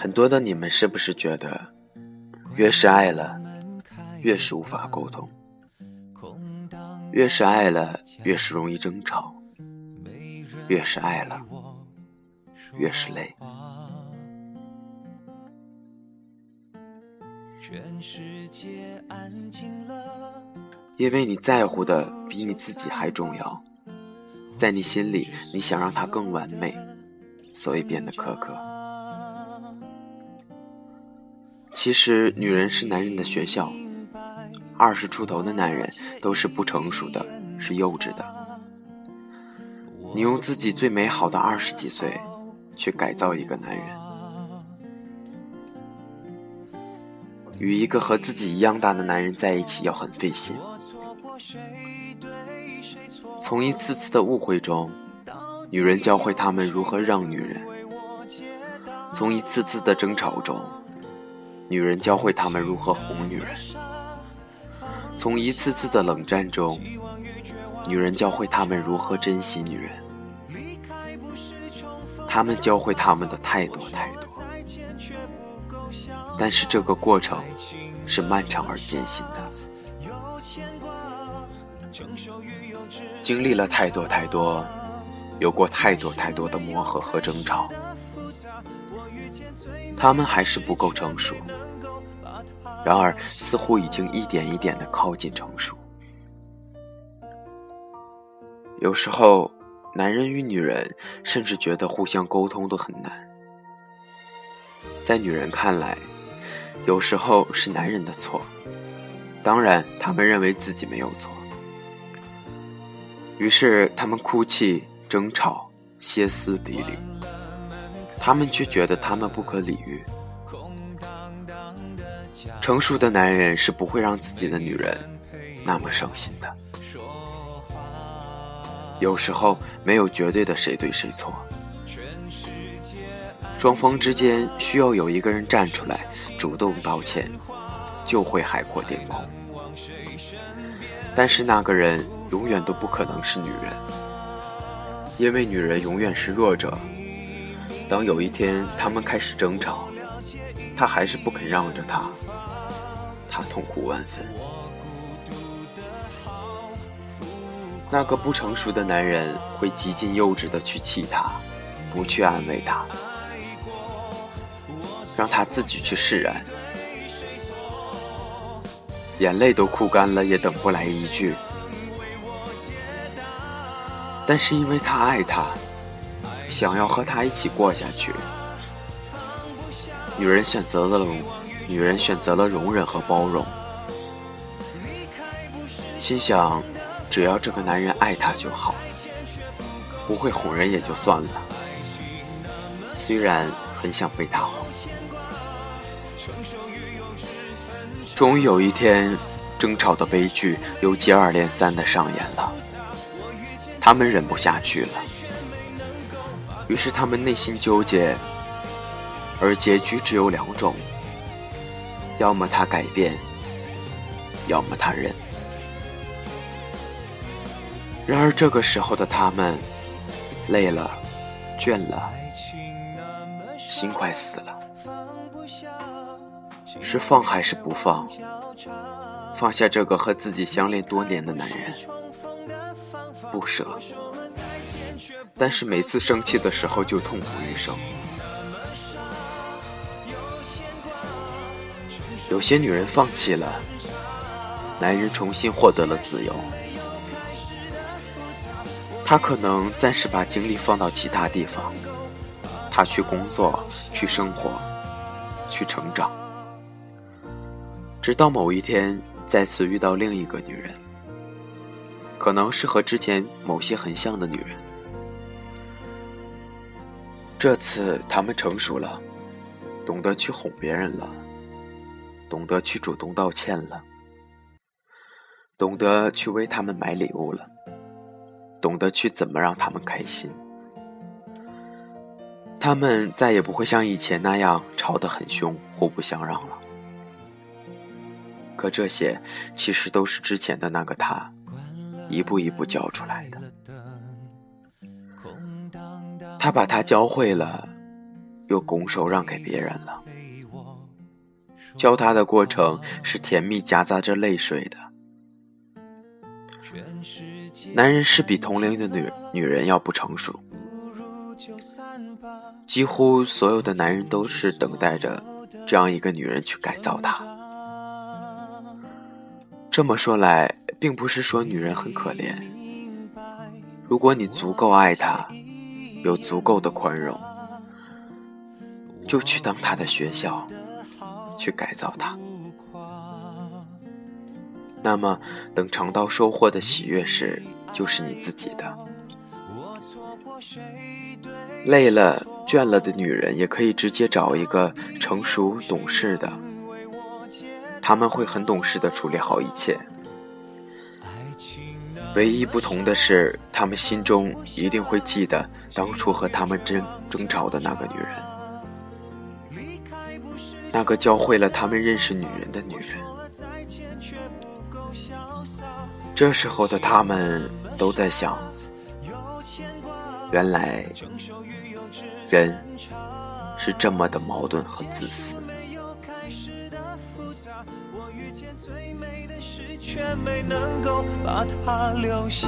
很多的你们是不是觉得，越是爱了，越是无法沟通；越是爱了，越是容易争吵；越是爱了，越是累。因为你在乎的比你自己还重要，在你心里，你想让他更完美，所以变得苛刻。其实，女人是男人的学校，二十出头的男人都是不成熟的，是幼稚的。你用自己最美好的二十几岁，去改造一个男人，与一个和自己一样大的男人在一起，要很费心。从一次次的误会中，女人教会他们如何让女人；从一次次的争吵中，女人教会他们如何哄女人；从一次次的冷战中，女人教会他们如何珍惜女人。他们教会他们的太多太多，但是这个过程是漫长而艰辛的。经历了太多太多，有过太多太多的磨合和争吵，他们还是不够成熟。然而，似乎已经一点一点的靠近成熟。有时候，男人与女人甚至觉得互相沟通都很难。在女人看来，有时候是男人的错，当然，他们认为自己没有错。于是，他们哭泣、争吵、歇斯底里，他们却觉得他们不可理喻。成熟的男人是不会让自己的女人那么伤心的。有时候，没有绝对的谁对谁错，双方之间需要有一个人站出来主动道歉，就会海阔天空。但是那个人。永远都不可能是女人，因为女人永远是弱者。当有一天他们开始争吵，她还是不肯让着他，她痛苦万分。那个不成熟的男人会极尽幼稚的去气她，不去安慰她，让她自己去释然，眼泪都哭干了，也等不来一句。但是因为他爱她，想要和他一起过下去，女人选择了，女人选择了容忍和包容，心想，只要这个男人爱她就好，不会哄人也就算了。虽然很想被他哄。终于有一天，争吵的悲剧又接二连三的上演了。他们忍不下去了，于是他们内心纠结，而结局只有两种：要么他改变，要么他忍。然而这个时候的他们，累了，倦了，心快死了。是放还是不放？放下这个和自己相恋多年的男人？不舍，但是每次生气的时候就痛苦一生。有些女人放弃了，男人重新获得了自由。他可能暂时把精力放到其他地方，他去工作，去生活，去成长，直到某一天再次遇到另一个女人。可能是和之前某些很像的女人，这次他们成熟了，懂得去哄别人了，懂得去主动道歉了，懂得去为他们买礼物了，懂得去怎么让他们开心。他们再也不会像以前那样吵得很凶，互不相让了。可这些其实都是之前的那个他。一步一步教出来的，他把他教会了，又拱手让给别人了。教他的过程是甜蜜夹杂着泪水的。男人是比同龄的女女人要不成熟，几乎所有的男人都是等待着这样一个女人去改造他。这么说来，并不是说女人很可怜。如果你足够爱她，有足够的宽容，就去当他的学校。去改造他，那么等尝到收获的喜悦时，就是你自己的。累了、倦了的女人，也可以直接找一个成熟懂事的，他们会很懂事的处理好一切。唯一不同的是，他们心中一定会记得当初和他们争争吵的那个女人。那个教会了他们认识女人的女人，这时候的他们都在想：原来人是这么的矛盾和自私。我遇见最美的事，却没能够把它留下。